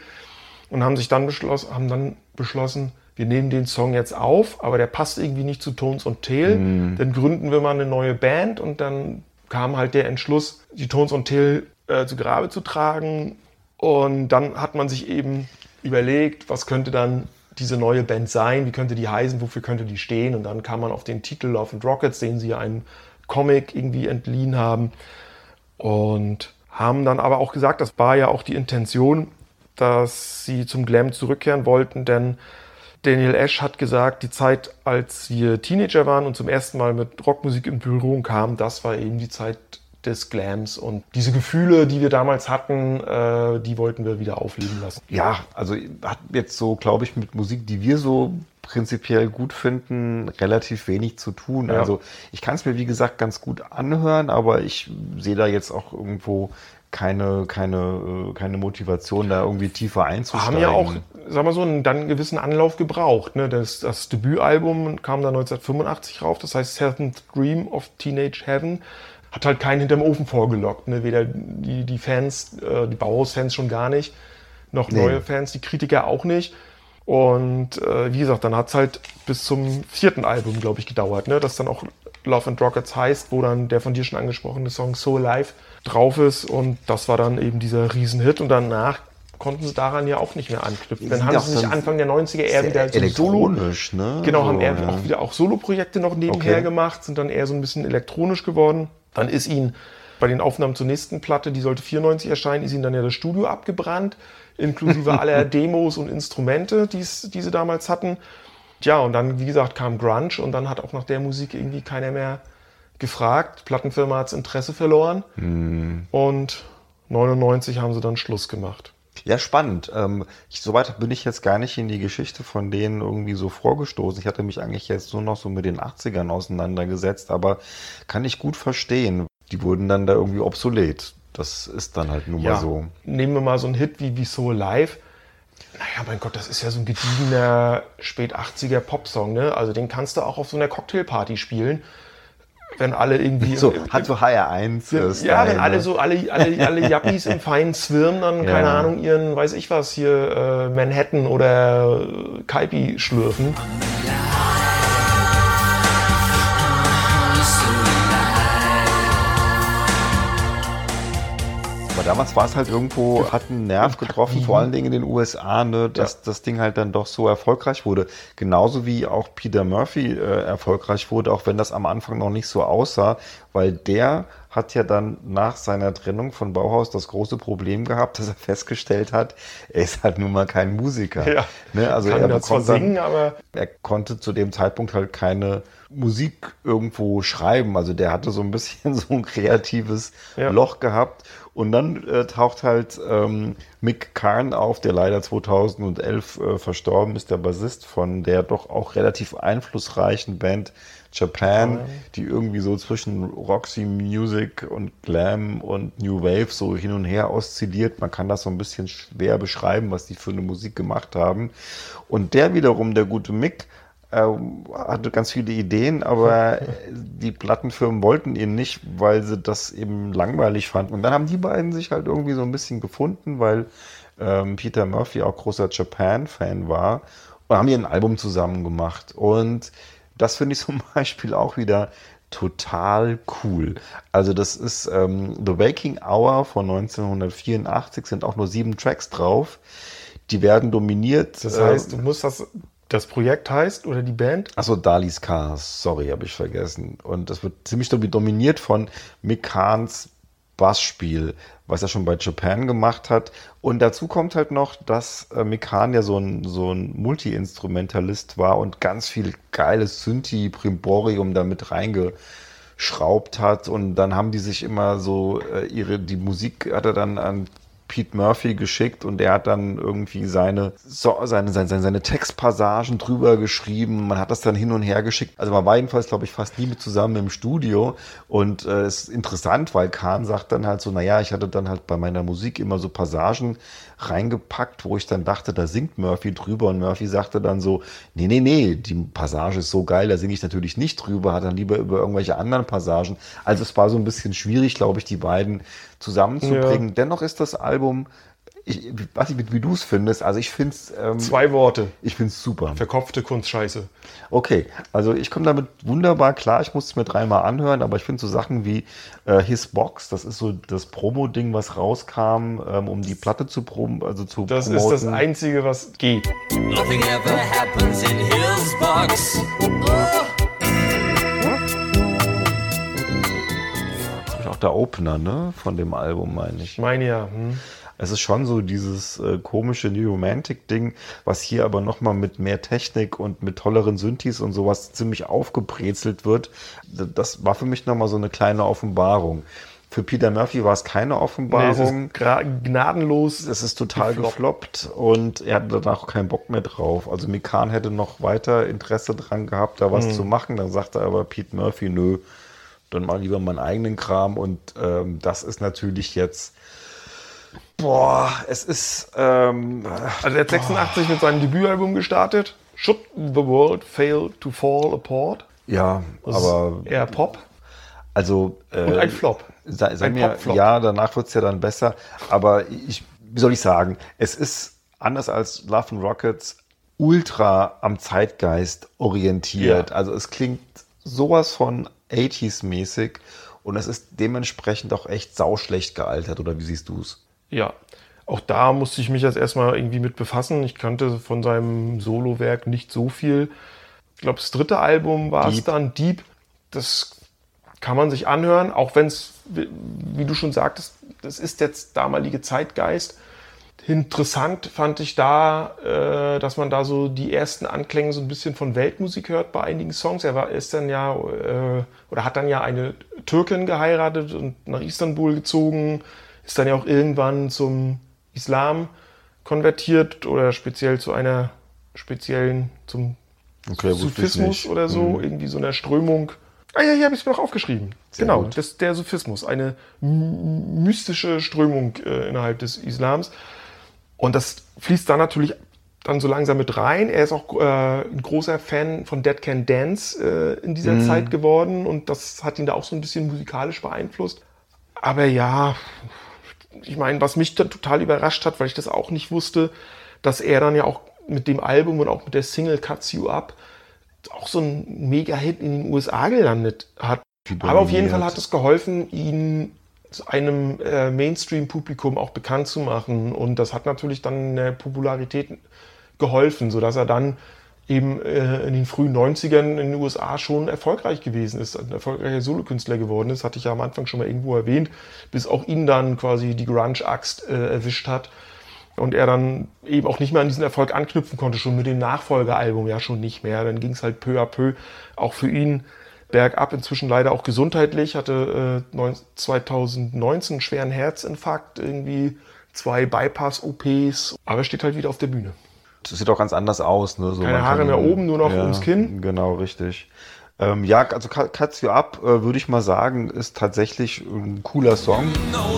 und haben sich dann beschlossen, haben dann beschlossen, wir nehmen den Song jetzt auf, aber der passt irgendwie nicht zu Tones und Tail. Dann gründen wir mal eine neue Band und dann kam halt der Entschluss, die Tones und Tail äh, zu Grabe zu tragen. Und dann hat man sich eben überlegt, was könnte dann diese neue Band sein, wie könnte die heißen, wofür könnte die stehen. Und dann kam man auf den Titel Love and Rockets, den sie ja einen Comic irgendwie entliehen haben. Und haben dann aber auch gesagt, das war ja auch die Intention, dass sie zum Glam zurückkehren wollten, denn Daniel Ash hat gesagt, die Zeit, als wir Teenager waren und zum ersten Mal mit Rockmusik in Berührung kamen, das war eben die Zeit des Glams. Und diese Gefühle, die wir damals hatten, äh, die wollten wir wieder aufleben lassen. Ja, also hat jetzt so, glaube ich, mit Musik, die wir so prinzipiell gut finden, relativ wenig zu tun. Ja. Also ich kann es mir, wie gesagt, ganz gut anhören, aber ich sehe da jetzt auch irgendwo keine, keine, äh, keine Motivation, da irgendwie tiefer einzusteigen. Haben ja auch, sagen wir so, einen, dann einen gewissen Anlauf gebraucht. Ne? Das, das Debütalbum kam dann 1985 rauf, das heißt Seventh Dream of Teenage Heaven. Hat halt keinen hinterm Ofen vorgelockt. Ne? Weder die, die Fans, äh, die Bauhaus-Fans schon gar nicht, noch Nee. neue Fans, die Kritiker auch nicht. Und äh, wie gesagt, dann hat es halt bis zum vierten Album, glaube ich, gedauert, ne? das dann auch Love and Rockets heißt, wo dann der von dir schon angesprochene Song So Alive drauf ist. Und das war dann eben dieser Riesenhit. Und danach konnten sie daran ja auch nicht mehr anknüpfen. Dann haben sie sich Anfang der 90er eher wieder so Solo, ne? Genau, haben eher ja. auch wieder auch Solo-Projekte noch nebenher Okay. gemacht, sind dann eher so ein bisschen elektronisch geworden. Dann ist ihnen bei den Aufnahmen zur nächsten Platte, die sollte 94 erscheinen, ist ihnen dann ja das Studio abgebrannt, inklusive aller Demos und Instrumente, die's, die sie damals hatten. Tja, und dann, wie gesagt, kam Grunge und dann hat auch nach der Musik irgendwie keiner mehr gefragt. Die Plattenfirma hat das Interesse verloren Hm. und 99 haben sie dann Schluss gemacht. Ja, spannend. Ähm, ich, soweit bin ich jetzt gar nicht in die Geschichte von denen irgendwie so vorgestoßen. Ich hatte mich eigentlich jetzt nur noch so mit den 80ern auseinandergesetzt, aber kann ich gut verstehen. Die wurden dann da irgendwie obsolet. Das ist dann halt nun mal so. Nehmen wir mal so einen Hit wie, wie So Alive. Naja, mein Gott, das ist ja so ein gediegener spät 80er Popsong, ne? Also den kannst du auch auf so einer Cocktailparty spielen, wenn alle irgendwie. So, hat so HR1. ja, äh, ja, Style, wenn alle ne? so, alle, alle, alle Yuppies im feinen Zwirn dann, Ja. keine Ahnung, ihren, weiß ich was, hier äh, Manhattan oder Kaipi schlürfen. Damals war es halt irgendwo, hat einen Nerv getroffen, vor allen Dingen in den USA, ne, dass das Ding halt dann doch so erfolgreich wurde. Genauso wie auch Peter Murphy äh, erfolgreich wurde, auch wenn das am Anfang noch nicht so aussah, weil der hat ja dann nach seiner Trennung von Bauhaus das große Problem gehabt, dass er festgestellt hat, er ist halt nun mal kein Musiker. Ja. Ne, also Kann er zwar bekommt dann, singen, aber er konnte zu dem Zeitpunkt halt keine Musik irgendwo schreiben. Also der hatte so ein bisschen so ein kreatives Ja. Loch gehabt. Und dann äh, taucht halt ähm, Mick Karn auf, der leider 2011 äh, verstorben ist, der Bassist von der doch auch relativ einflussreichen Band Japan, die irgendwie so zwischen Roxy Music und Glam und New Wave so hin und her oszilliert. Man kann das so ein bisschen schwer beschreiben, was die für eine Musik gemacht haben. Und der wiederum, der gute Mick, ähm, hatte ganz viele Ideen, aber die Plattenfirmen wollten ihn nicht, weil sie das eben langweilig fanden. Und dann haben die beiden sich halt irgendwie so ein bisschen gefunden, weil ähm, Peter Murphy auch großer Japan-Fan war und haben hier ein Album zusammen gemacht. Und das finde ich zum Beispiel auch wieder total cool. Also das ist ähm, The Waking Hour von 1984, sind auch nur sieben Tracks drauf. Die werden dominiert. das äh, heißt, du musst das, das Projekt heißt oder die Band? Achso, Dalis Cars, sorry, habe ich vergessen. Und das wird ziemlich dominiert von Mick Kahns Bassspiel, was er schon bei Japan gemacht hat. Und dazu kommt halt noch, dass äh, Mick Kahn ja so ein, so ein Multi-Instrumentalist war und ganz viel geiles Synthi-Primborium damit reingeschraubt hat. Und dann haben die sich immer so äh, ihre, die Musik hat er dann an Pete Murphy geschickt und der hat dann irgendwie seine, so, seine, seine, seine Textpassagen drüber geschrieben. Man hat das dann hin und her geschickt. Also man war jedenfalls, glaube ich, fast nie mit zusammen im Studio. Und äh, es ist interessant, weil Kahn sagt dann halt so, naja, ich hatte dann halt bei meiner Musik immer so Passagen reingepackt, wo ich dann dachte, da singt Murphy drüber. Und Murphy sagte dann so, nee, nee, nee, die Passage ist so geil, da singe ich natürlich nicht drüber, hat dann lieber über irgendwelche anderen Passagen. Also es war so ein bisschen schwierig, glaube ich, die beiden zusammenzubringen. Dennoch ist das Album, ich weiß nicht, wie du es findest, also ich finde es... Ähm, Zwei Worte. ich finde es super. Verkopfte Kunstscheiße. Okay, also ich komme damit wunderbar klar. Ich muss es mir dreimal anhören, aber ich finde so Sachen wie äh, His Box, das ist so das Promo-Ding, was rauskam, ähm, um die Platte zu prom also zu Das promoten. ist das Einzige, was geht. Nothing ever happens in his box. auch der Opener, ne, von dem Album, meine ich. Ich meine ja, hm. Es ist schon so dieses äh, komische New Romantic-Ding, was hier aber nochmal mit mehr Technik und mit tolleren Synthes und sowas ziemlich aufgebrezelt wird. Das war für mich nochmal so eine kleine Offenbarung. Für Peter Murphy war es keine nee, es Offenbarung. ist gnadenlos. es ist total gefloppt. gefloppt und er hatte danach auch keinen Bock mehr drauf. Also Mikan hätte noch weiter Interesse dran gehabt, da was Mhm. zu machen. Dann sagte aber Pete Murphy, nö, dann mal lieber meinen eigenen Kram. Und ähm, das ist natürlich jetzt, boah, es ist, ähm, Also er hat 86 mit seinem Debütalbum gestartet. Should the world fail to fall apart? ja, Das aber eher Pop also äh, und ein Flop. Sei, sei Ein mir, Popflop. ja, danach wird es ja dann besser. Aber ich, wie soll ich sagen, es ist anders als Love and Rockets ultra am Zeitgeist orientiert. Ja. Also es klingt sowas von 80s-mäßig und es ist dementsprechend auch echt sauschlecht gealtert. Oder wie siehst du es? Ja, auch da musste ich mich jetzt erstmal irgendwie mit befassen. Ich kannte von seinem Solowerk nicht so viel. Ich glaube, das dritte Album war es Deep. dann, Deep. Das kann man sich anhören, auch wenn es, wie wie du schon sagtest, das ist jetzt damalige Zeitgeist. Interessant fand ich da, äh, dass man da so die ersten Anklänge so ein bisschen von Weltmusik hört bei einigen Songs. Er war, ist dann ja, äh, oder hat dann ja eine Türkin geheiratet und nach Istanbul gezogen, ist dann ja auch irgendwann zum Islam konvertiert oder speziell zu einer speziellen, zum Okay, Sufismus. Mhm. oder so, irgendwie so einer Strömung. Ah ja, hier habe ich es mir noch aufgeschrieben. Sehr genau, das, der Sufismus, eine mystische Strömung äh, innerhalb des Islams. Und das fließt dann natürlich dann so langsam mit rein. Er ist auch äh, ein großer Fan von Dead Can Dance äh, in dieser Mhm. Zeit geworden und das hat ihn da auch so ein bisschen musikalisch beeinflusst. Aber ja, ich meine, was mich dann total überrascht hat, weil ich das auch nicht wusste, dass er dann ja auch mit dem Album und auch mit der Single Cuts You Up auch so ein Mega-Hit in den USA gelandet hat. Aber auf jeden. Fall hat es geholfen, ihn einem äh, Mainstream-Publikum auch bekannt zu machen. Und das hat natürlich dann der Popularität geholfen, sodass er dann eben äh, in den frühen 90ern in den USA schon erfolgreich gewesen ist, ein erfolgreicher Solokünstler geworden ist, hatte ich ja am Anfang schon mal irgendwo erwähnt, bis auch ihn dann quasi die Grunge-Axt äh, erwischt hat und er dann eben auch nicht mehr an diesen Erfolg anknüpfen konnte, schon mit dem Nachfolgealbum ja schon nicht mehr. Dann ging es halt peu à peu auch für ihn bergab, inzwischen leider auch gesundheitlich, hatte äh, neun- 2019 einen schweren Herzinfarkt, irgendwie zwei Bypass-OPs, aber er steht halt wieder auf der Bühne. Das sieht auch ganz anders aus. Ne? So, Keine Haare mehr oben, nur noch ums Kinn. Genau, richtig. Ähm, ja, also Cut Cuts You Up, äh, würde ich mal sagen, ist tatsächlich ein cooler Song. Know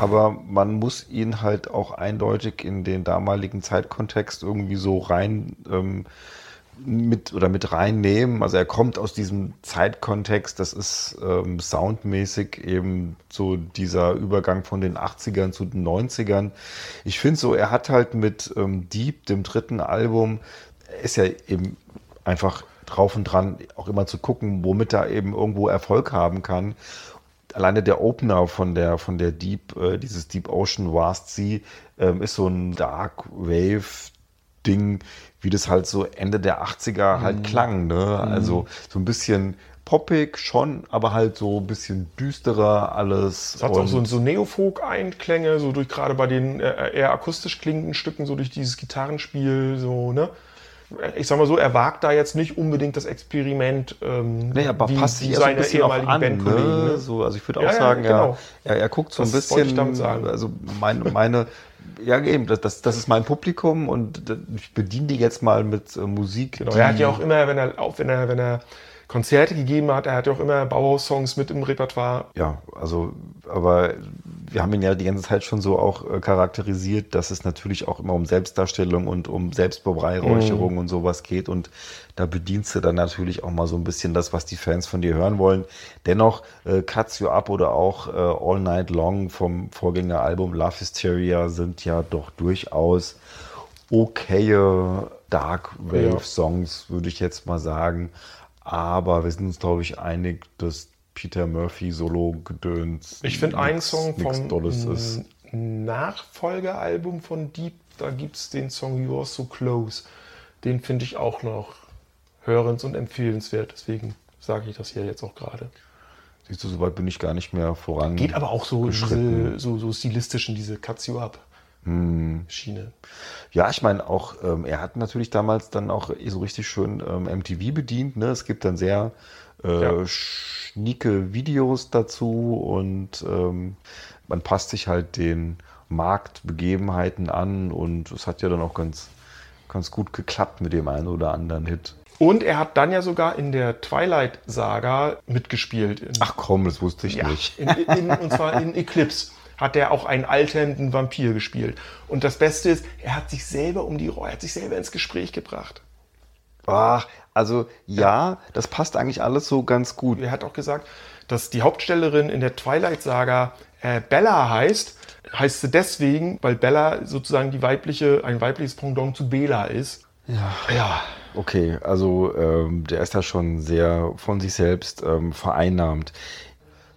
aber man muss ihn halt auch eindeutig in den damaligen Zeitkontext irgendwie so rein ähm, mit oder mit reinnehmen. Also er kommt aus diesem Zeitkontext, das ist ähm, soundmäßig eben so dieser Übergang von den 80ern zu den 90ern. Ich finde so, er hat halt mit ähm, Deep, dem dritten Album, ist ja eben einfach drauf und dran, auch immer zu gucken, womit er eben irgendwo Erfolg haben kann alleine der Opener von der von der Deep, äh, dieses Deep Ocean Vast Sea, ähm, ist so ein Dark Wave Ding, wie das halt so Ende der 80er Mhm. halt klang, ne? Also so ein bisschen poppig schon, aber halt so ein bisschen düsterer alles. Es hat auch so, so Neofolk-Einklänge, so durch gerade bei den äh, eher akustisch klingenden Stücken, so durch dieses Gitarrenspiel, so, ne? Ich sag mal so, er wagt da jetzt nicht unbedingt das Experiment, ähm, Nee, aber wie, passt sich ja so ein bisschen auch an. Bandkollegen. Ne? Ne? So, also ich würde auch Ja, ja, sagen, genau. er, er, guckt so ein Das ich bisschen, also meine, meine ja eben, das, das, das ist mein Publikum und ich bediene die jetzt mal mit äh, Musik. Genau, er hat ja auch immer, wenn er, auch wenn er, wenn er Konzerte gegeben hat, er hat ja auch immer Bauhaus-Songs mit im Repertoire. Ja, also, aber wir haben ihn ja die ganze Zeit schon so auch äh, charakterisiert, dass es natürlich auch immer um Selbstdarstellung und um Selbstbeweihräucherung Mhm. und sowas geht. Und da bedienst du dann natürlich auch mal so ein bisschen das, was die Fans von dir hören wollen. Dennoch, äh, Cuts You Up oder auch äh, All Night Long vom Vorgängeralbum Love Hysteria sind ja doch durchaus okaye Dark. Wave Songs, würde ich jetzt mal sagen. Aber wir sind uns, glaube ich, einig, dass Peter Murphy Solo-Gedöns. Ich finde einen Song vom Dolles ist. Nachfolgealbum von Deep, da gibt es den Song You're So Close. Den finde ich auch noch hörens- und empfehlenswert. Deswegen sage ich das hier jetzt auch gerade. Siehst du, soweit bin ich gar nicht mehr voran. Geht aber auch so, diese, so, so stilistisch in diese Cuts You Up Schiene. Ja, ich meine auch, ähm, er hat natürlich damals dann auch so richtig schön ähm, MTV bedient. Ne? Es gibt dann sehr äh, Ja. schnieke Videos dazu und ähm, man passt sich halt den Marktbegebenheiten an und es hat ja dann auch ganz, ganz gut geklappt mit dem einen oder anderen Hit. Und er hat dann ja sogar in der Twilight-Saga mitgespielt. In, Ach komm, das wusste ich ja, nicht. in, in, und zwar in Eclipse hat er auch einen alternden Vampir gespielt. Und das Beste ist, er hat sich selber um die Rolle, er hat sich selber ins Gespräch gebracht. Ach, also ja, das passt eigentlich alles so ganz gut. Er hat auch gesagt, dass die Hauptstellerin in der Twilight-Saga äh, Bella heißt. Heißt sie deswegen, weil Bella sozusagen die weibliche, ein weibliches Pendant zu Bela ist. Ja. Ja, Okay, also ähm, der ist da schon sehr von sich selbst ähm, vereinnahmt.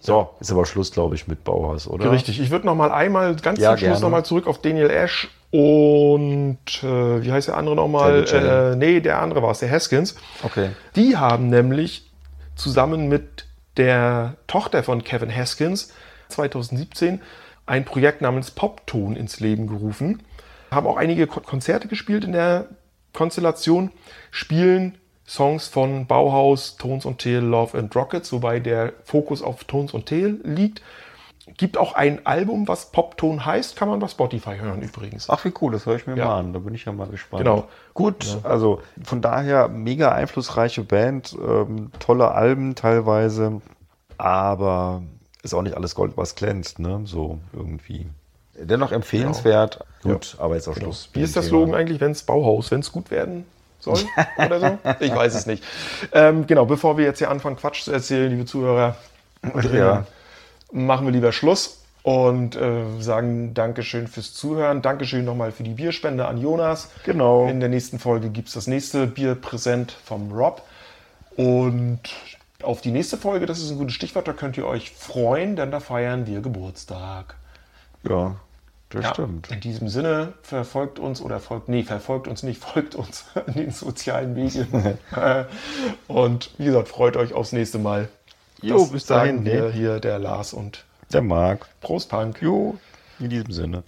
So, ist aber Schluss, glaube ich, mit Bauhaus, oder? richtig. Ich würde noch mal einmal ganz Ja, zum Schluss gerne. noch mal zurück auf Daniel Ash und äh, wie heißt der andere nochmal? David Chang. Äh, nee, der andere war es, der Haskins. Okay. Die haben nämlich zusammen mit der Tochter von Kevin Haskins 2017 ein Projekt namens Popton ins Leben gerufen. Haben auch einige Ko- Konzerte gespielt in der Konstellation, spielen Songs von Bauhaus, Tones und Tail, Love and Rockets, wobei der Fokus auf Tones und Tail liegt. Gibt auch ein Album, was Popton heißt, kann man bei Spotify hören übrigens. Ach, wie cool, das höre ich mir Ja. mal an. Da bin ich ja mal gespannt. Genau. Gut, also von daher mega einflussreiche Band, ähm, tolle Alben teilweise, aber ist auch nicht alles Gold, was glänzt, ne? So irgendwie. Dennoch empfehlenswert. Gut, aber jetzt auch Schluss. Wie mit ist das. Slogan eigentlich, wenn es Bauhaus, wenn es gut werden soll oder so? Ich weiß es nicht. Ähm, genau, bevor wir jetzt hier anfangen, Quatsch zu erzählen, liebe Zuhörer, Ja. machen wir lieber Schluss und äh, sagen Dankeschön fürs Zuhören. Dankeschön nochmal für die Bierspende an Jonas. Genau. In der nächsten Folge gibt es das nächste Bierpräsent vom Rob. Und auf die nächste Folge, das ist ein gutes Stichwort, da könnt ihr euch freuen, denn da feiern wir Geburtstag. Ja, das Ja, stimmt. In diesem Sinne verfolgt uns oder folgt, nee, verfolgt uns nicht, folgt uns in den sozialen Medien. Und wie gesagt, freut euch aufs nächste Mal. Jo, Das bis dahin, sagen wir ne? hier der Lars und Der mag. Prost Punk. Jo, in diesem Sinne.